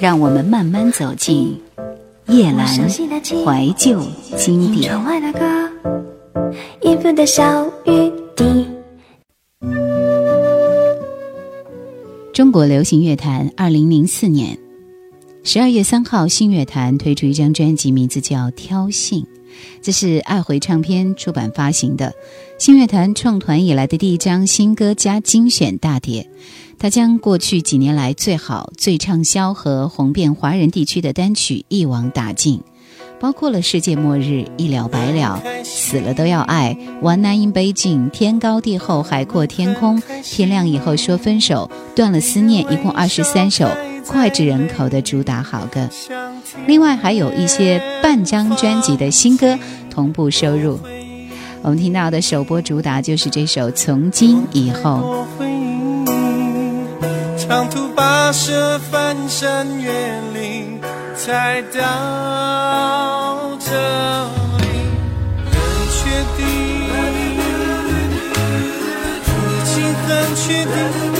让我们慢慢走进叶阑怀旧经典。中国流行乐坛，二零零四年十二月三号，新乐坛推出一张专辑，名字叫《挑衅》，这是爱回唱片出版发行的新乐坛创团以来的第一张新歌加精选大碟。他将过去几年来最好、最畅销和红遍华人地区的单曲一网打尽，包括了《世界末日》《一了百了》《死了都要爱》《One Night in Beijing》《天高地厚海阔天空》《天亮以后说分手》《断了思念》，一共二十三首脍炙人口的主打好歌。另外还有一些半张专辑的新歌同步收入。我们听到的首播主打就是这首《从今以后》。长途跋涉，翻山越岭，才到这里。很确定，已经很确定。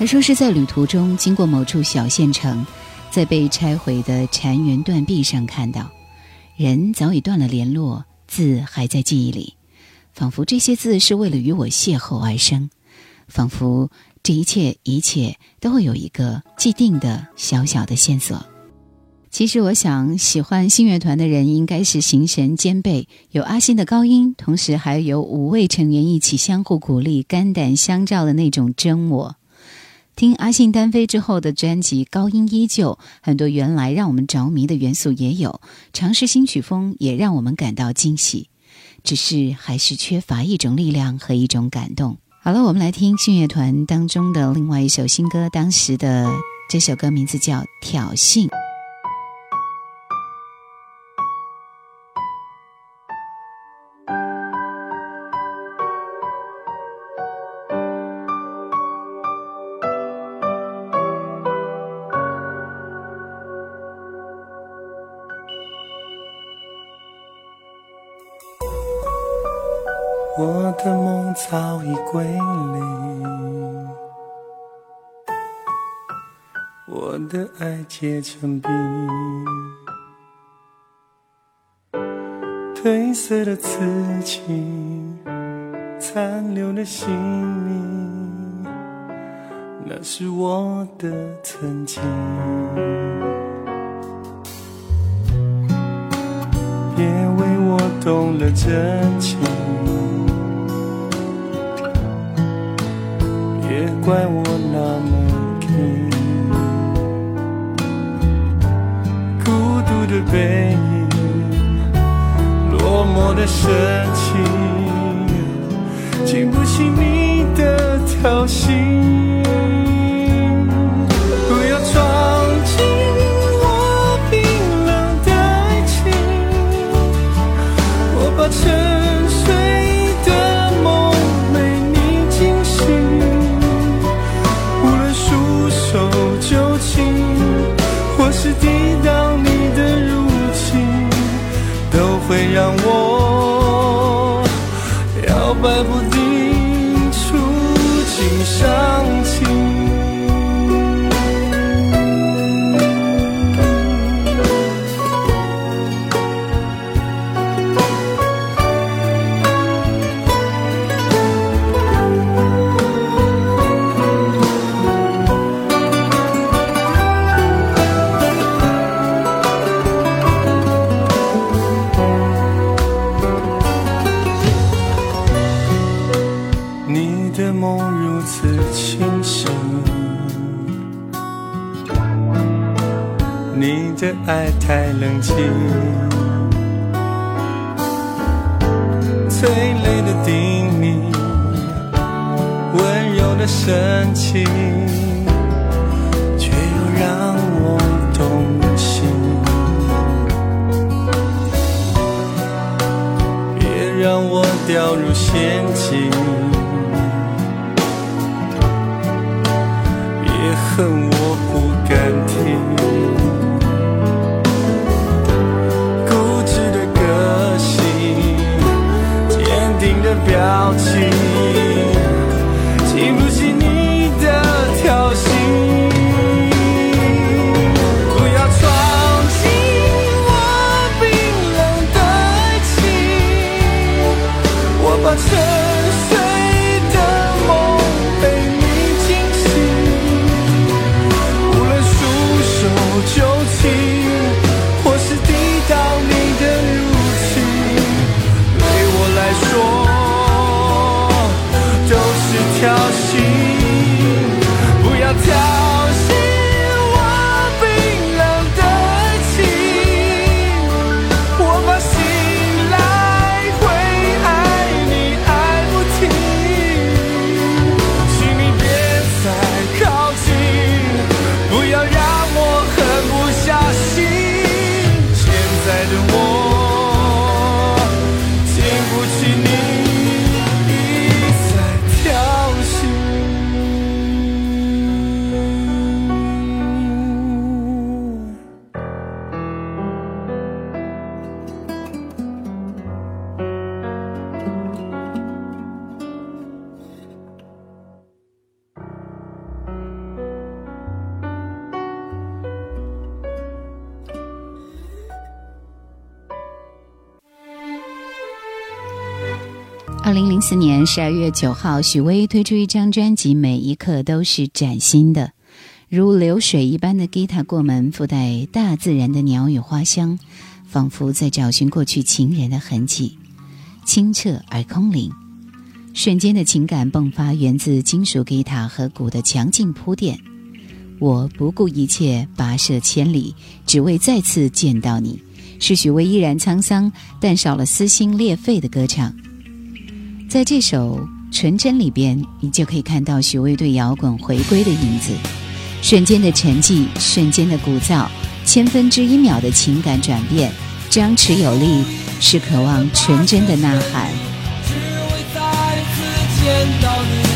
他说是在旅途中经过某处小县城，在被拆毁的残垣断壁上看到，人早已断了联络，字还在记忆里，仿佛这些字是为了与我邂逅而生，仿佛这一切一切都会有一个既定的小小的线索。其实我想，喜欢信乐团的人应该是形神兼备，有阿信的高音，同时还有五位成员一起相互鼓励、肝胆相照的那种真我。听阿信单飞之后的专辑，高音依旧，很多原来让我们着迷的元素也有，尝试新曲风也让我们感到惊喜，只是还是缺乏一种力量和一种感动。好了，我们来听信乐团当中的另外一首新歌，当时的这首歌名字叫《挑衅》。归零，我的爱结成冰，褪色的刺青，残留的姓名，那是我的曾经。别为我动了真情。怪我那么拼，孤独的背影，落寞的深情，经不起你的挑衅。太冷清，催泪的叮咛，温柔的深情，却又让我动心。别让我掉入陷阱，别恨我表情，二零零四年十二月九号，许巍推出一张专辑，每一刻都是崭新的，如流水一般的吉他过门，附带大自然的鸟语花香，仿佛在找寻过去情人的痕迹，清澈而空灵。瞬间的情感迸发，源自金属吉他和鼓的强劲铺垫。我不顾一切，跋涉千里，只为再次见到你。是许巍依然沧桑，但少了撕心裂肺的歌唱。在这首《纯真》里边，你就可以看到许巍对摇滚回归的影子，瞬间的沉寂，瞬间的鼓噪，千分之一秒的情感转变，张弛有力，是渴望纯真的呐喊。只为再次见到你，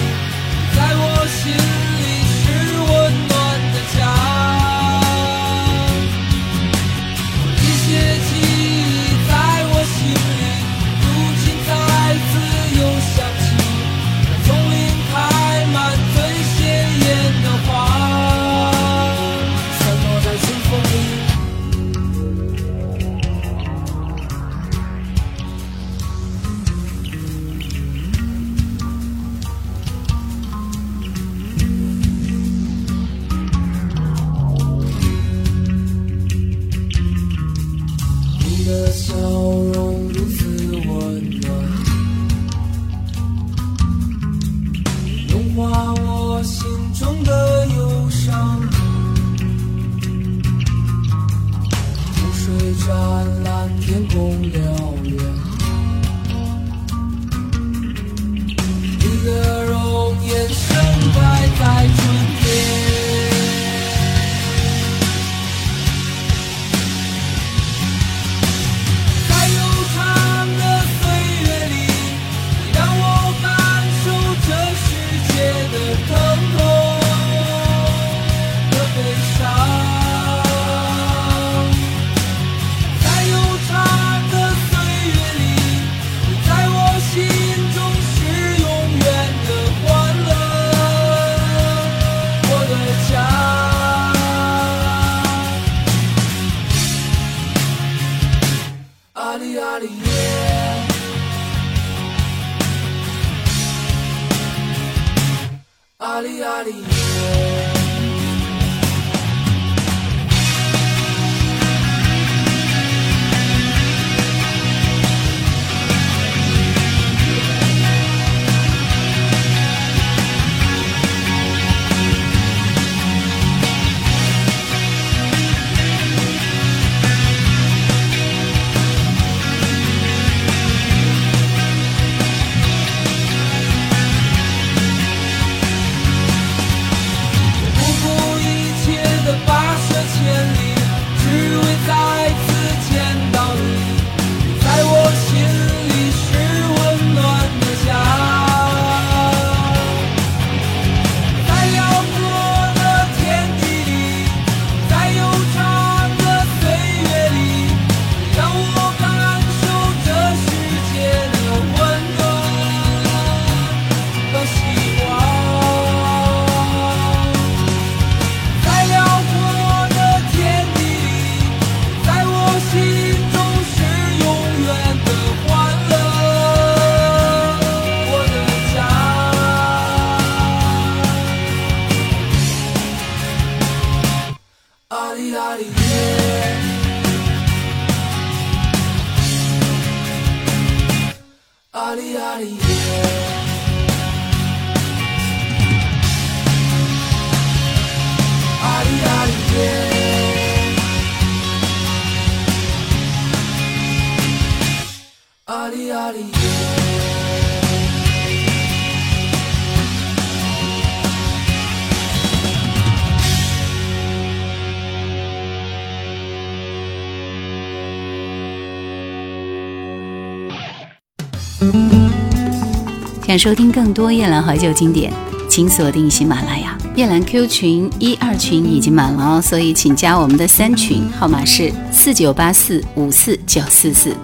想收听更多夜兰怀旧经典，请锁定喜马拉雅。夜兰 Q 群一二群已经满了哦，所以请加我们的三群，号码是四九八四五四九四四。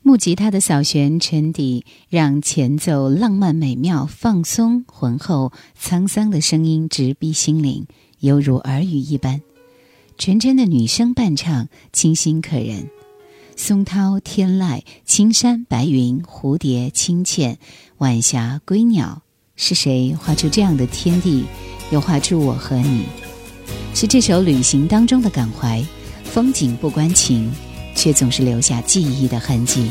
木吉他的扫弦沉底，让前奏浪漫美妙、放松浑厚、沧桑的声音直逼心灵，犹如耳语一般。纯真的女声伴唱，清新可人。松涛、天籁、青山、白云、蝴蝶、清浅、晚霞、归鸟，是谁画出这样的天地？又画出我和你？是这首旅行当中的感怀，风景不关情，却总是留下记忆的痕迹。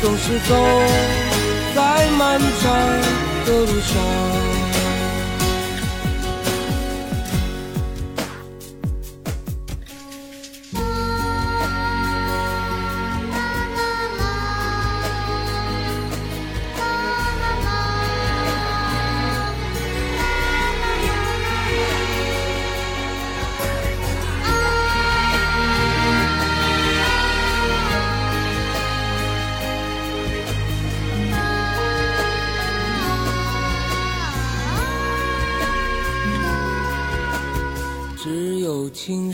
总是走在漫长的路上。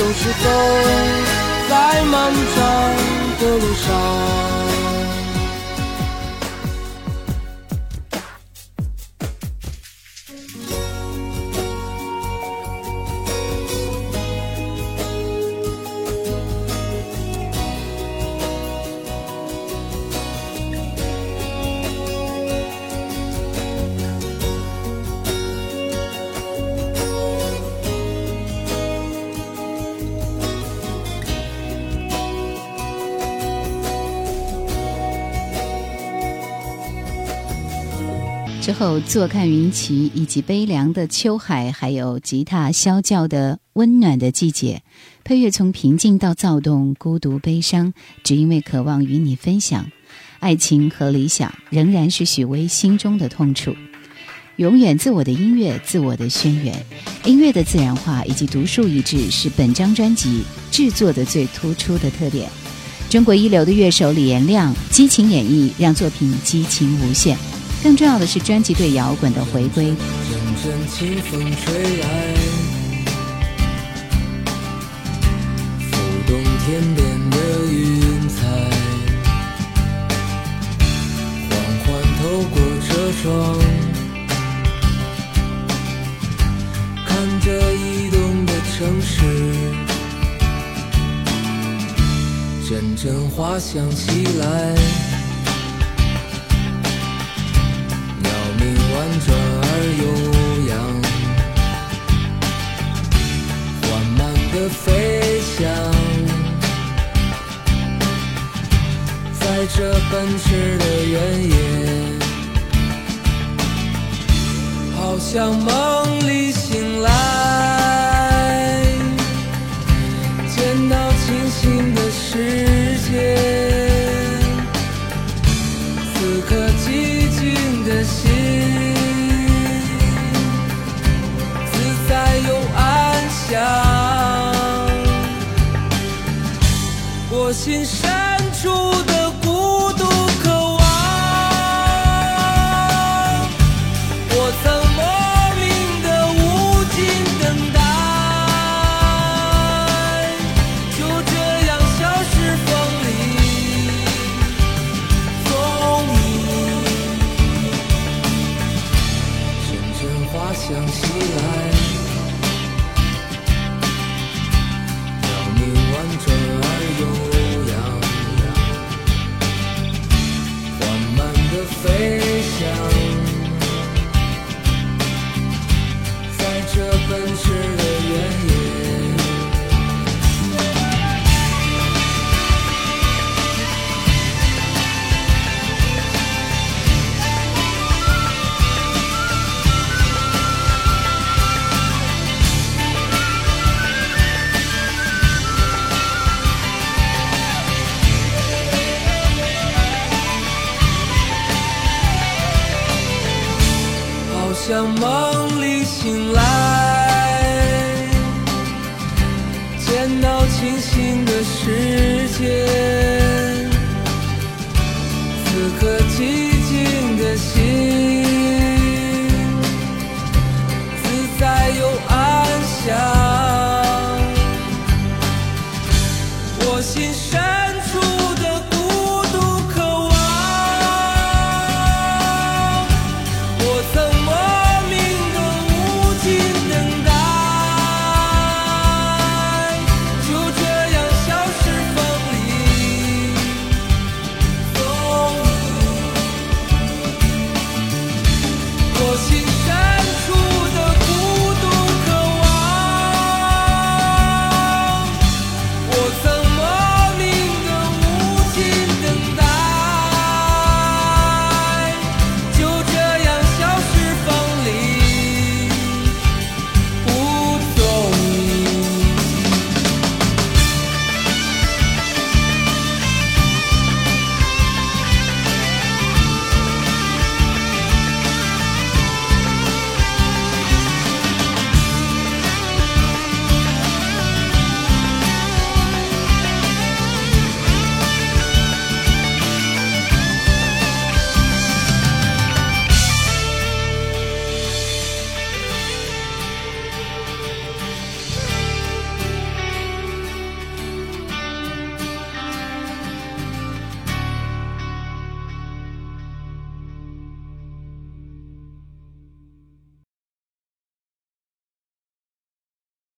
总是走在漫长的路上。之后坐看云起，以及悲凉的秋海，还有吉他啸叫的温暖的季节，配乐从平静到躁动，孤独悲伤，只因为渴望与你分享爱情和理想，仍然是许巍心中的痛处。永远自我的音乐，自我的宣言，音乐的自然化以及独树一帜，是本张专辑制作的最突出的特点。中国一流的乐手李延亮激情演绎，让作品激情无限。更重要的是，专辑对摇滚的回归。阵阵清风吹来，浮动天边的云彩，缓缓透过车窗，看着移动的城市，阵阵花香袭来。转而悠扬，缓慢的飞翔，在这奔驰的原野，好像梦里